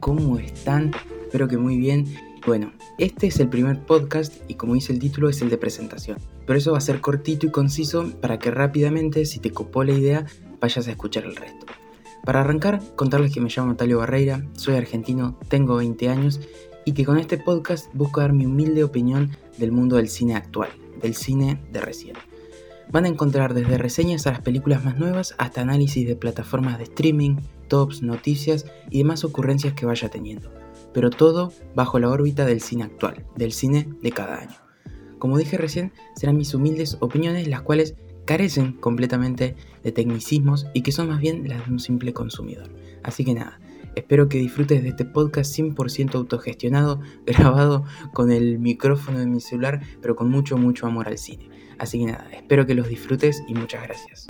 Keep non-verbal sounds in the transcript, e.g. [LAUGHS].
¿cómo están? Espero que muy bien. Bueno, este es el primer podcast y como dice el título es el de presentación. Pero eso va a ser cortito y conciso para que rápidamente, si te copó la idea, vayas a escuchar el resto. Para arrancar, contarles que me llamo Natalio Barreira, soy argentino, tengo 20 años y que con este podcast busco dar mi humilde opinión del mundo del cine actual, del cine de recién. Van a encontrar desde reseñas a las películas más nuevas hasta análisis de plataformas de streaming, tops, noticias y demás ocurrencias que vaya teniendo. Pero todo bajo la órbita del cine actual, del cine de cada año. Como dije recién, serán mis humildes opiniones las cuales carecen completamente de tecnicismos y que son más bien las de un simple consumidor. Así que nada, espero que disfrutes de este podcast 100% autogestionado, [LAUGHS] grabado con el micrófono de mi celular, pero con mucho, mucho amor al cine. Así que nada, espero que los disfrutes y muchas gracias.